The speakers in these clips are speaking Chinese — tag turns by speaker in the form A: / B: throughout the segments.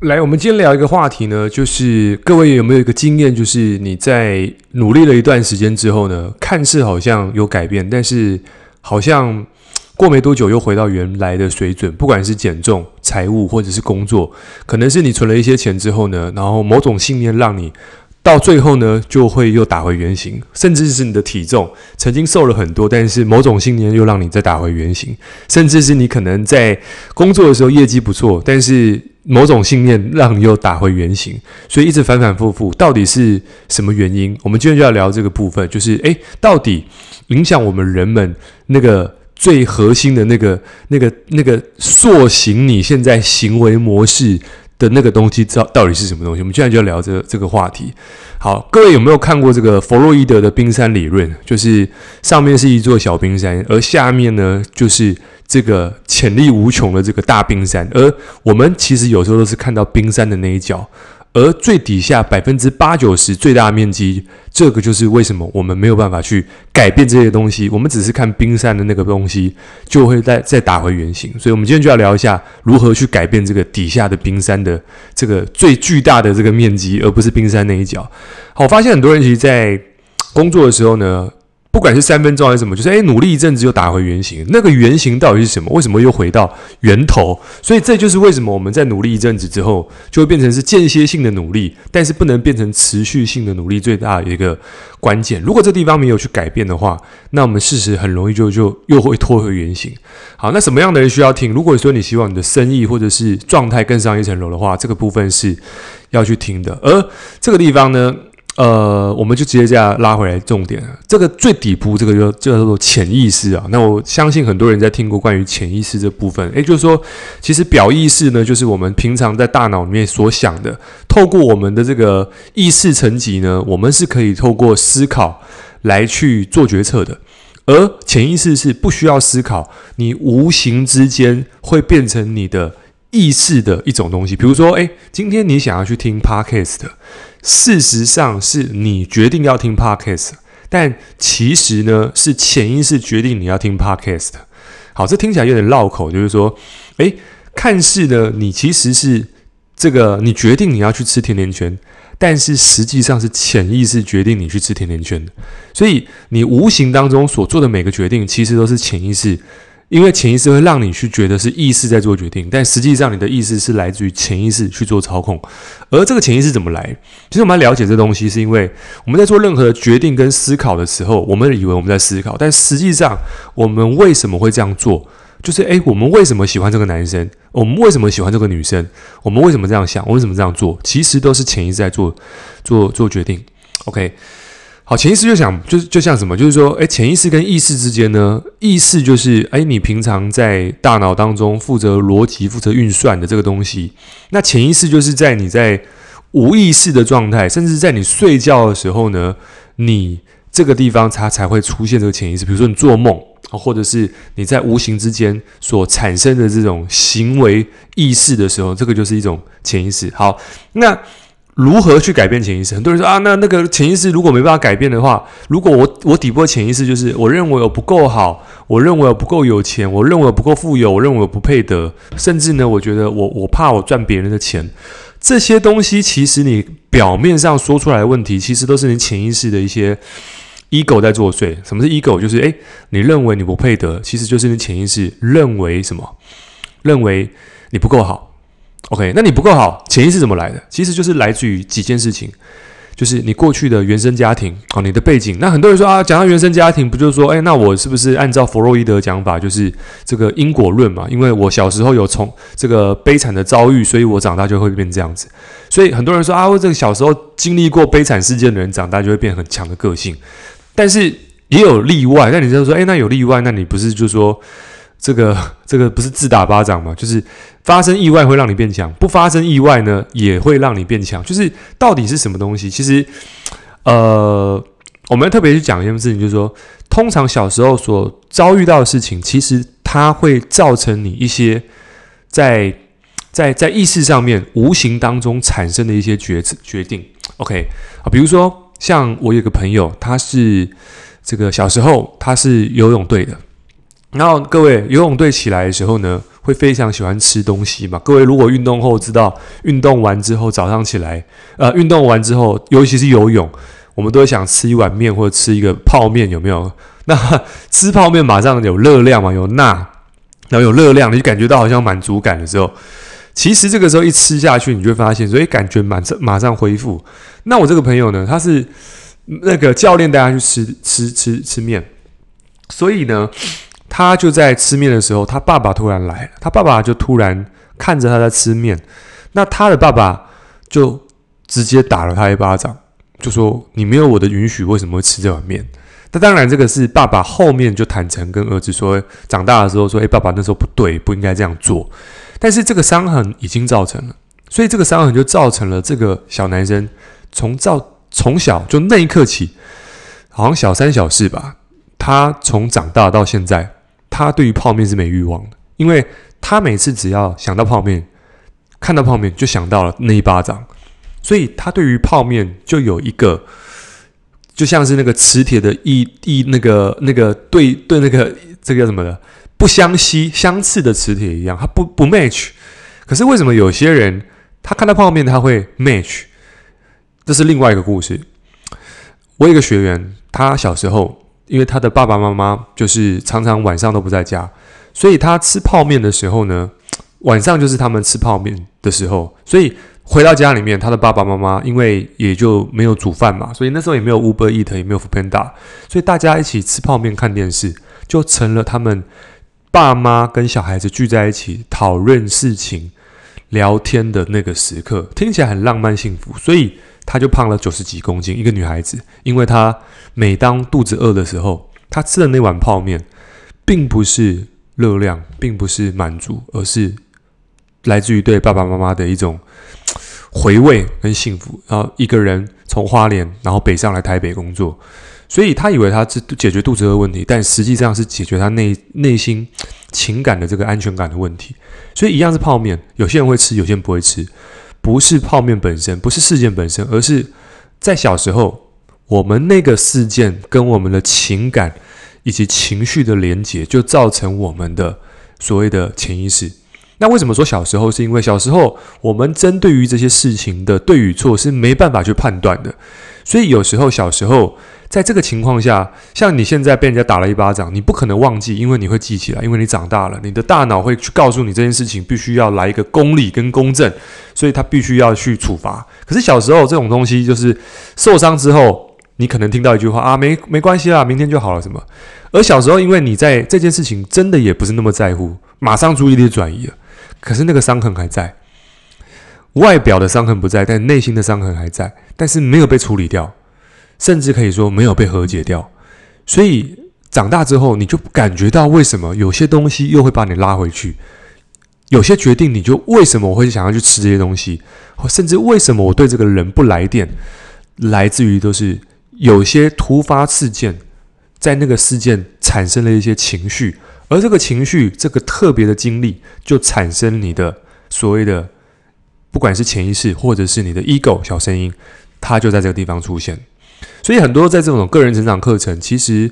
A: 来，我们今天聊一个话题呢，就是各位有没有一个经验，就是你在努力了一段时间之后呢，看似好像有改变，但是好像过没多久又回到原来的水准，不管是减重、财务或者是工作，可能是你存了一些钱之后呢，然后某种信念让你。到最后呢，就会又打回原形，甚至是你的体重曾经瘦了很多，但是某种信念又让你再打回原形，甚至是你可能在工作的时候业绩不错，但是某种信念让你又打回原形，所以一直反反复复，到底是什么原因？我们今天就要聊这个部分，就是诶，到底影响我们人们那个最核心的那个、那个、那个塑形你现在行为模式。的那个东西，知道到底是什么东西？我们现在就要聊这这个话题。好，各位有没有看过这个弗洛伊德的冰山理论？就是上面是一座小冰山，而下面呢，就是这个潜力无穷的这个大冰山。而我们其实有时候都是看到冰山的那一角。而最底下百分之八九十最大面积，这个就是为什么我们没有办法去改变这些东西。我们只是看冰山的那个东西，就会再再打回原形。所以，我们今天就要聊一下如何去改变这个底下的冰山的这个最巨大的这个面积，而不是冰山那一角。好，我发现很多人其实，在工作的时候呢。不管是三分钟还是什么，就是诶，努力一阵子又打回原形。那个原形到底是什么？为什么又回到源头？所以这就是为什么我们在努力一阵子之后，就会变成是间歇性的努力，但是不能变成持续性的努力。最大的一个关键，如果这地方没有去改变的话，那我们事实很容易就就又会拖回原形。好，那什么样的人需要听？如果说你希望你的生意或者是状态更上一层楼的话，这个部分是要去听的。而这个地方呢？呃，我们就直接这样拉回来重点。这个最底部，这个就叫做潜意识啊。那我相信很多人在听过关于潜意识这部分。也就是说，其实表意识呢，就是我们平常在大脑里面所想的。透过我们的这个意识层级呢，我们是可以透过思考来去做决策的。而潜意识是不需要思考，你无形之间会变成你的意识的一种东西。比如说，诶，今天你想要去听 Podcast 的。事实上是你决定要听 Podcast，但其实呢是潜意识决定你要听 Podcast。好，这听起来有点绕口，就是说，诶，看似呢你其实是这个你决定你要去吃甜甜圈，但是实际上是潜意识决定你去吃甜甜圈的。所以你无形当中所做的每个决定，其实都是潜意识。因为潜意识会让你去觉得是意识在做决定，但实际上你的意识是来自于潜意识去做操控。而这个潜意识怎么来？其实我们要了解这东西，是因为我们在做任何的决定跟思考的时候，我们以为我们在思考，但实际上我们为什么会这样做？就是诶，我们为什么喜欢这个男生？我们为什么喜欢这个女生？我们为什么这样想？我为什么这样做？其实都是潜意识在做做做决定。OK。好，潜意识就想，就就像什么，就是说，诶，潜意识跟意识之间呢，意识就是，诶，你平常在大脑当中负责逻辑、负责运算的这个东西。那潜意识就是在你在无意识的状态，甚至在你睡觉的时候呢，你这个地方它才会出现这个潜意识。比如说你做梦，或者是你在无形之间所产生的这种行为意识的时候，这个就是一种潜意识。好，那。如何去改变潜意识？很多人说啊，那那个潜意识如果没办法改变的话，如果我我底部的潜意识就是我认为我不够好，我认为我不够有钱，我认为我不够富有，我认为我不配得，甚至呢，我觉得我我怕我赚别人的钱，这些东西其实你表面上说出来的问题，其实都是你潜意识的一些 ego 在作祟。什么是 ego？就是诶，你认为你不配得，其实就是你潜意识认为什么？认为你不够好。OK，那你不够好，潜意识怎么来的？其实就是来自于几件事情，就是你过去的原生家庭哦，你的背景。那很多人说啊，讲到原生家庭，不就是说，诶，那我是不是按照弗洛伊德讲法，就是这个因果论嘛？因为我小时候有从这个悲惨的遭遇，所以我长大就会变这样子。所以很多人说啊，我这个小时候经历过悲惨事件的人，长大就会变很强的个性。但是也有例外。那你就说，诶，那有例外，那你不是就说？这个 这个不是自打巴掌吗？就是发生意外会让你变强，不发生意外呢也会让你变强。就是到底是什么东西？其实，呃，我们要特别去讲一件事情，就是说，通常小时候所遭遇到的事情，其实它会造成你一些在在在意识上面无形当中产生的一些决决定。OK 啊，比如说像我有个朋友，他是这个小时候他是游泳队的。然后各位游泳队起来的时候呢，会非常喜欢吃东西嘛。各位如果运动后知道，运动完之后早上起来，呃，运动完之后，尤其是游泳，我们都会想吃一碗面或者吃一个泡面，有没有？那吃泡面马上有热量嘛，有钠，然后有热量，你就感觉到好像满足感的时候，其实这个时候一吃下去，你就会发现，所以感觉马上马上恢复。那我这个朋友呢，他是那个教练带他去吃吃吃吃面，所以呢。他就在吃面的时候，他爸爸突然来了。他爸爸就突然看着他在吃面，那他的爸爸就直接打了他一巴掌，就说：“你没有我的允许，为什么会吃这碗面？”那当然，这个是爸爸后面就坦诚跟儿子说，长大的时候说：“诶，爸爸那时候不对，不应该这样做。”但是这个伤痕已经造成了，所以这个伤痕就造成了这个小男生从造从小就那一刻起，好像小三小四吧，他从长大到现在。他对于泡面是没欲望的，因为他每次只要想到泡面，看到泡面就想到了那一巴掌，所以他对于泡面就有一个，就像是那个磁铁的一一那个那个对对那个这个叫什么的不相吸相斥的磁铁一样，他不不 match。可是为什么有些人他看到泡面他会 match？这是另外一个故事。我有一个学员，他小时候。因为他的爸爸妈妈就是常常晚上都不在家，所以他吃泡面的时候呢，晚上就是他们吃泡面的时候。所以回到家里面，他的爸爸妈妈因为也就没有煮饭嘛，所以那时候也没有 Uber Eat，也没有 f o o Panda，所以大家一起吃泡面、看电视，就成了他们爸妈跟小孩子聚在一起讨论事情、聊天的那个时刻，听起来很浪漫幸福。所以。她就胖了九十几公斤，一个女孩子，因为她每当肚子饿的时候，她吃的那碗泡面，并不是热量，并不是满足，而是来自于对爸爸妈妈的一种回味跟幸福。然后一个人从花莲，然后北上来台北工作，所以她以为她是解决肚子饿问题，但实际上是解决她内内心情感的这个安全感的问题。所以一样是泡面，有些人会吃，有些人不会吃。不是泡面本身，不是事件本身，而是在小时候，我们那个事件跟我们的情感以及情绪的连接，就造成我们的所谓的潜意识。那为什么说小时候？是因为小时候我们针对于这些事情的对与错是没办法去判断的，所以有时候小时候。在这个情况下，像你现在被人家打了一巴掌，你不可能忘记，因为你会记起来，因为你长大了，你的大脑会去告诉你这件事情必须要来一个公理跟公正，所以他必须要去处罚。可是小时候这种东西就是受伤之后，你可能听到一句话啊，没没关系啦，明天就好了什么。而小时候，因为你在这件事情真的也不是那么在乎，马上注意力转移了，可是那个伤痕还在，外表的伤痕不在，但内心的伤痕还在，但是没有被处理掉。甚至可以说没有被和解掉，所以长大之后，你就感觉到为什么有些东西又会把你拉回去，有些决定你就为什么我会想要去吃这些东西，甚至为什么我对这个人不来电，来自于都是有些突发事件，在那个事件产生了一些情绪，而这个情绪这个特别的经历，就产生你的所谓的不管是潜意识或者是你的 ego 小声音，它就在这个地方出现。所以很多在这种个人成长课程，其实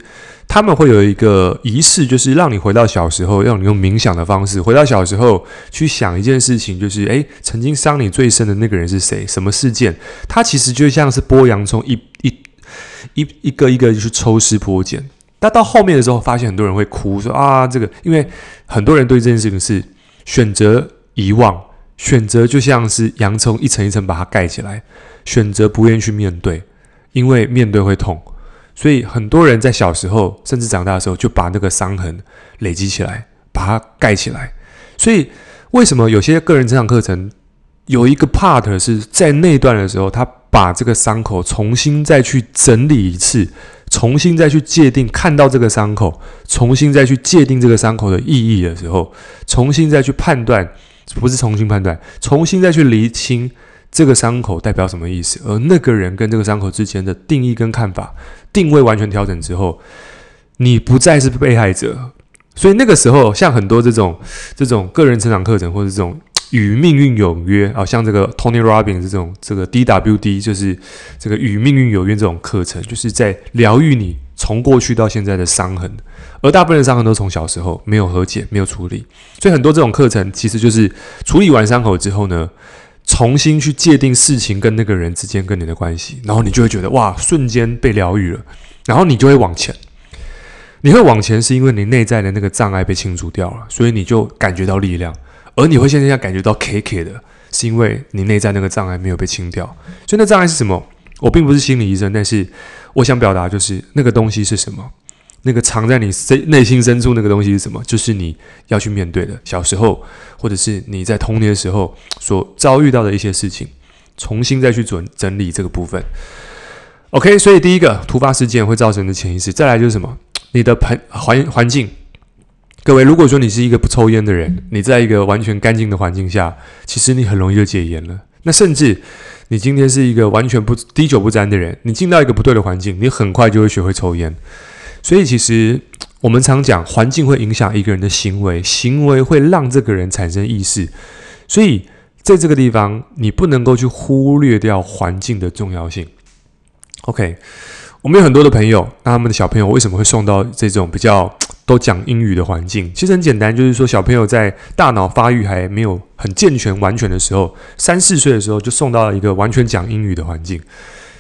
A: 他们会有一个仪式，就是让你回到小时候，让你用冥想的方式回到小时候去想一件事情，就是诶，曾经伤你最深的那个人是谁？什么事件？它其实就像是剥洋葱，一一一一个一个去抽丝剥茧。但到后面的时候，发现很多人会哭，说啊，这个，因为很多人对这件事情是选择遗忘，选择就像是洋葱一层一层把它盖起来，选择不愿意去面对。因为面对会痛，所以很多人在小时候甚至长大的时候就把那个伤痕累积起来，把它盖起来。所以为什么有些个人成长课程有一个 part 是在那段的时候，他把这个伤口重新再去整理一次，重新再去界定，看到这个伤口，重新再去界定这个伤口的意义的时候，重新再去判断，不是重新判断，重新再去厘清。这个伤口代表什么意思？而那个人跟这个伤口之间的定义跟看法定位完全调整之后，你不再是被害者。所以那个时候，像很多这种 这种个人成长课程，或者这种与命运有约啊，像这个 Tony Robbins 这种这个 DWD，就是这个与命运有约这种课程，就是在疗愈你。从过去到现在的伤痕，而大部分的伤痕都从小时候没有和解、没有处理，所以很多这种课程其实就是处理完伤口之后呢，重新去界定事情跟那个人之间跟你的关系，然后你就会觉得哇，瞬间被疗愈了，然后你就会往前。你会往前是因为你内在的那个障碍被清除掉了，所以你就感觉到力量，而你会现在要感觉到 K K 的，是因为你内在那个障碍没有被清掉。所以那障碍是什么？我并不是心理医生，但是我想表达就是那个东西是什么？那个藏在你深内心深处那个东西是什么？就是你要去面对的，小时候或者是你在童年的时候所遭遇到的一些事情，重新再去整整理这个部分。OK，所以第一个突发事件会造成的潜意识，再来就是什么？你的环环环境。各位，如果说你是一个不抽烟的人，你在一个完全干净的环境下，其实你很容易就戒烟了。那甚至你今天是一个完全不滴酒不沾的人，你进到一个不对的环境，你很快就会学会抽烟。所以，其实 我们常讲，环境会影响一个人的行为，行为会让这个人产生意识。所以，在这个地方，你不能够去忽略掉环境的重要性。OK，我们有很多的朋友，那他们的小朋友为什么会送到这种比较？都讲英语的环境，其实很简单，就是说小朋友在大脑发育还没有很健全完全的时候，三四岁的时候就送到了一个完全讲英语的环境，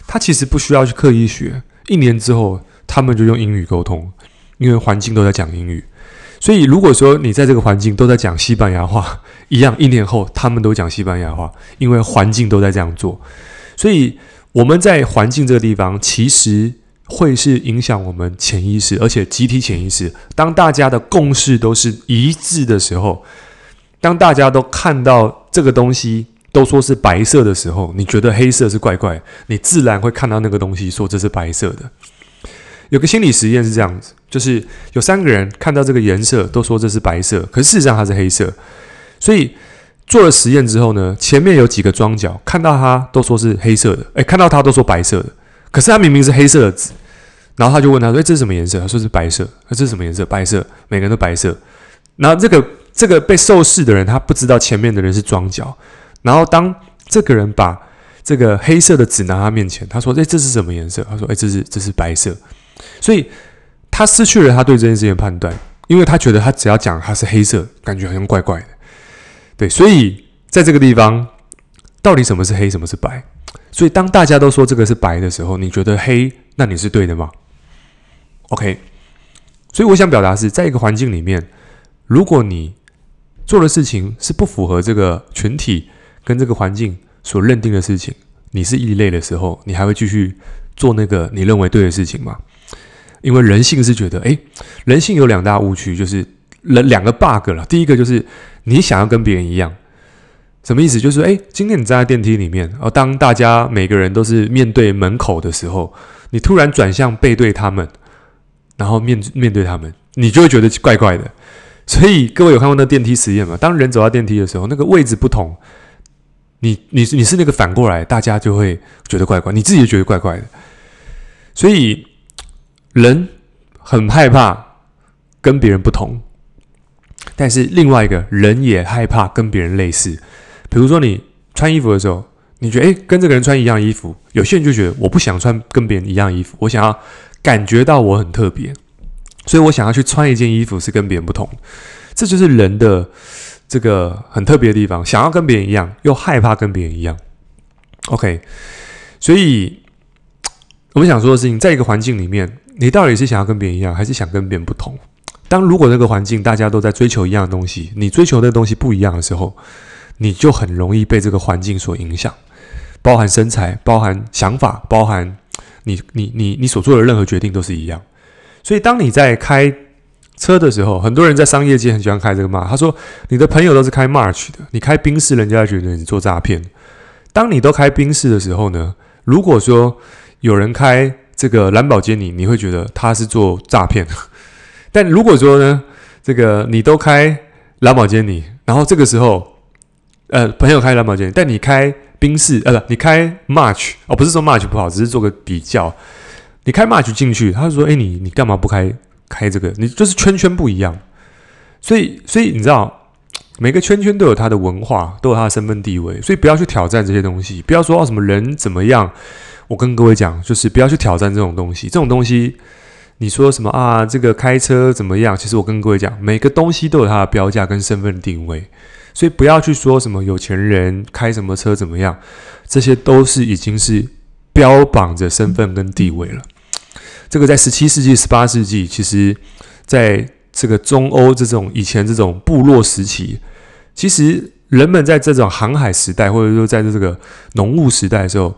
A: 他其实不需要去刻意学，一年之后他们就用英语沟通，因为环境都在讲英语。所以如果说你在这个环境都在讲西班牙话，一样，一年后他们都讲西班牙话，因为环境都在这样做。所以我们在环境这个地方，其实。会是影响我们潜意识，而且集体潜意识。当大家的共识都是一致的时候，当大家都看到这个东西都说是白色的时候，你觉得黑色是怪怪，你自然会看到那个东西说这是白色的。有个心理实验是这样子，就是有三个人看到这个颜色都说这是白色，可事实上它是黑色。所以做了实验之后呢，前面有几个庄脚看到它都说是黑色的，诶，看到它都说白色的。可是它明明是黑色的纸，然后他就问他说：“诶，这是什么颜色？”他说：“是白色。”那这是什么颜色？白色。每个人都白色。然后这个这个被受试的人，他不知道前面的人是庄脚。然后当这个人把这个黑色的纸拿他面前，他说：“诶，这是什么颜色？”他说：“诶，这是这是白色。”所以他失去了他对这件事情的判断，因为他觉得他只要讲他是黑色，感觉好像怪怪的。对，所以在这个地方，到底什么是黑，什么是白？所以，当大家都说这个是白的时候，你觉得黑，那你是对的吗？OK。所以，我想表达是在一个环境里面，如果你做的事情是不符合这个群体跟这个环境所认定的事情，你是异类的时候，你还会继续做那个你认为对的事情吗？因为人性是觉得，诶，人性有两大误区，就是人两个 bug 了。第一个就是你想要跟别人一样。什么意思？就是诶，今天你站在电梯里面，而当大家每个人都是面对门口的时候，你突然转向背对他们，然后面面对他们，你就会觉得怪怪的。所以各位有看过那电梯实验吗？当人走到电梯的时候，那个位置不同，你你你是那个反过来，大家就会觉得怪怪，你自己就觉得怪怪的。所以人很害怕跟别人不同，但是另外一个人也害怕跟别人类似。比如说，你穿衣服的时候，你觉得诶，跟这个人穿一样衣服，有些人就觉得我不想穿跟别人一样衣服，我想要感觉到我很特别，所以我想要去穿一件衣服是跟别人不同。这就是人的这个很特别的地方，想要跟别人一样，又害怕跟别人一样。OK，所以我们想说的事情，在一个环境里面，你到底是想要跟别人一样，还是想跟别人不同？当如果那个环境大家都在追求一样的东西，你追求的东西不一样的时候，你就很容易被这个环境所影响，包含身材，包含想法，包含你你你你所做的任何决定都是一样。所以，当你在开车的时候，很多人在商业界很喜欢开这个嘛。他说：“你的朋友都是开 March 的，你开宾士，人家觉得你做诈骗。”当你都开宾士的时候呢，如果说有人开这个兰博基尼，你会觉得他是做诈骗。但如果说呢，这个你都开兰宝基尼，然后这个时候。呃，朋友开蓝宝坚尼，但你开宾士，呃，不，你开 March，哦，不是说 March 不好，只是做个比较。你开 March 进去，他就说：“诶，你你干嘛不开开这个？你就是圈圈不一样。”所以，所以你知道，每个圈圈都有它的文化，都有它的身份地位，所以不要去挑战这些东西，不要说哦什么人怎么样。我跟各位讲，就是不要去挑战这种东西，这种东西你说什么啊？这个开车怎么样？其实我跟各位讲，每个东西都有它的标价跟身份定位，所以不要去说什么有钱人开什么车怎么样，这些都是已经是标榜着身份跟地位了。这个在十七世纪、十八世纪，其实在这个中欧这种以前这种部落时期，其实人们在这种航海时代，或者说在这个农务时代的时候。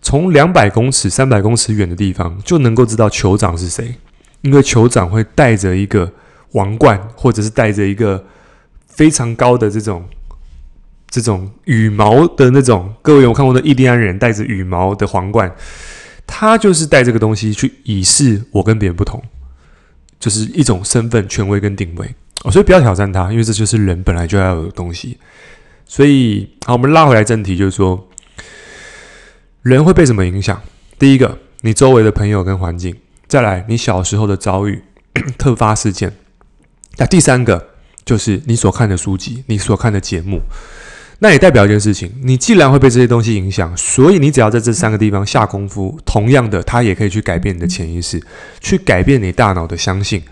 A: 从两百公尺、三百公尺远的地方就能够知道酋长是谁，因为酋长会带着一个王冠，或者是带着一个非常高的这种这种羽毛的那种。各位有看过的印第安人带着羽毛的皇冠，他就是带这个东西去以示我跟别人不同，就是一种身份、权威跟定位。哦，所以不要挑战他，因为这就是人本来就要有的东西。所以，好，我们拉回来正题，就是说。人会被什么影响？第一个，你周围的朋友跟环境；再来，你小时候的遭遇、特发事件。那第三个就是你所看的书籍、你所看的节目。那也代表一件事情：你既然会被这些东西影响，所以你只要在这三个地方下功夫，同样的，它也可以去改变你的潜意识，去改变你大脑的相信。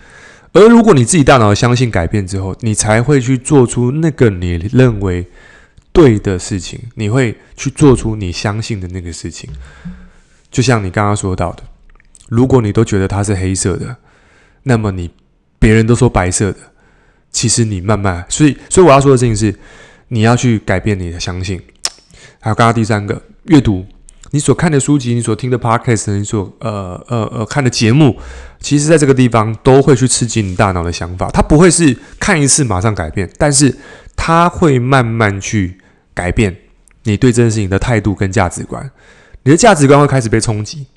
A: 而如果你自己大脑的相信改变之后，你才会去做出那个你认为。对的事情，你会去做出你相信的那个事情。就像你刚刚说到的，如果你都觉得它是黑色的，那么你别人都说白色的，其实你慢慢，所以，所以我要说的事情是，你要去改变你的相信。还有刚刚第三个，阅读，你所看的书籍，你所听的 podcast，你所呃呃呃看的节目，其实在这个地方都会去刺激你大脑的想法。它不会是看一次马上改变，但是它会慢慢去。改变你对这件事情的态度跟价值观，你的价值观会开始被冲击。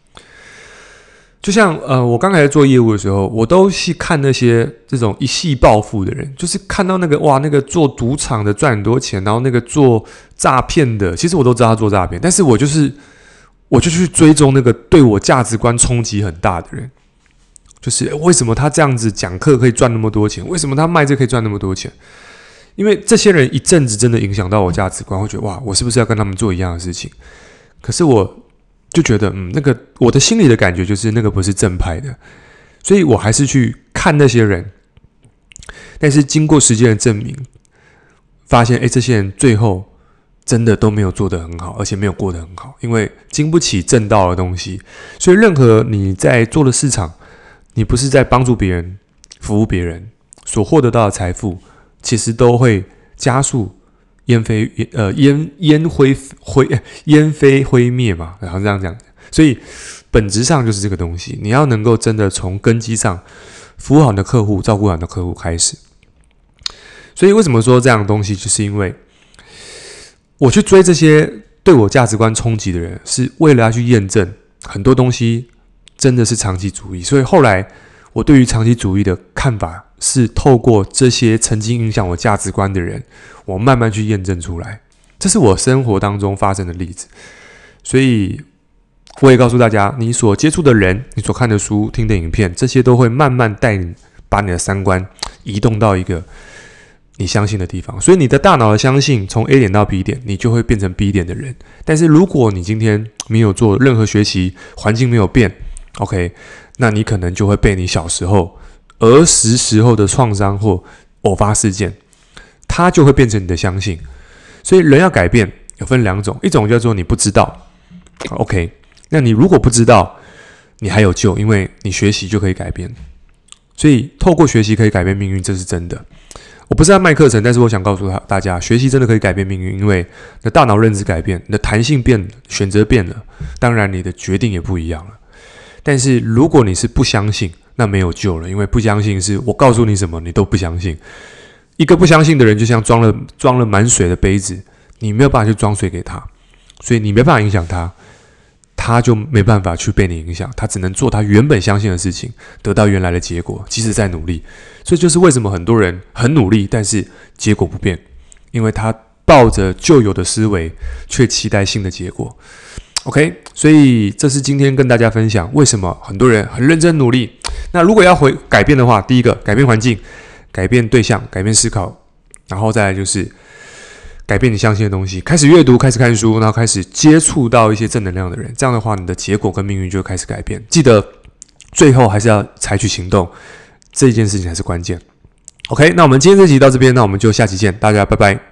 A: 就像呃，我刚才做业务的时候，我都去看那些这种一夕暴富的人，就是看到那个哇，那个做赌场的赚很多钱，然后那个做诈骗的，其实我都知道他做诈骗，但是我就是我就去追踪那个对我价值观冲击很大的人，就是为什么他这样子讲课可以赚那么多钱？为什么他卖这可以赚那么多钱？因为这些人一阵子真的影响到我价值观，会觉得哇，我是不是要跟他们做一样的事情？可是我就觉得，嗯，那个我的心里的感觉就是那个不是正派的，所以我还是去看那些人。但是经过时间的证明，发现，哎，这些人最后真的都没有做得很好，而且没有过得很好，因为经不起正道的东西。所以，任何你在做的市场，你不是在帮助别人、服务别人所获得到的财富。其实都会加速烟飞呃烟烟灰灰烟飞灰灭嘛，然后这样讲，所以本质上就是这个东西。你要能够真的从根基上服务好你的客户，照顾好你的客户开始。所以为什么说这样的东西，就是因为我去追这些对我价值观冲击的人，是为了要去验证很多东西真的是长期主义。所以后来我对于长期主义的看法。是透过这些曾经影响我价值观的人，我慢慢去验证出来。这是我生活当中发生的例子，所以我也告诉大家，你所接触的人，你所看的书、听的影片，这些都会慢慢带你把你的三观移动到一个你相信的地方。所以你的大脑的相信从 A 点到 B 点，你就会变成 B 点的人。但是如果你今天没有做任何学习，环境没有变，OK，那你可能就会被你小时候。儿时时候的创伤或偶发事件，它就会变成你的相信。所以人要改变，有分两种，一种叫做你不知道，OK，那你如果不知道，你还有救，因为你学习就可以改变。所以透过学习可以改变命运，这是真的。我不是在卖课程，但是我想告诉他大家，学习真的可以改变命运，因为你的大脑认知改变，你的弹性变，选择变了，当然你的决定也不一样了。但是如果你是不相信，那没有救了，因为不相信是我告诉你什么，你都不相信。一个不相信的人，就像装了装了满水的杯子，你没有办法去装水给他，所以你没办法影响他，他就没办法去被你影响，他只能做他原本相信的事情，得到原来的结果，即使再努力。所以就是为什么很多人很努力，但是结果不变，因为他抱着旧有的思维，却期待新的结果。OK，所以这是今天跟大家分享为什么很多人很认真努力。那如果要回改变的话，第一个改变环境，改变对象，改变思考，然后再来就是改变你相信的东西，开始阅读，开始看书，然后开始接触到一些正能量的人。这样的话，你的结果跟命运就会开始改变。记得最后还是要采取行动，这件事情才是关键。OK，那我们今天这集到这边，那我们就下期见，大家拜拜。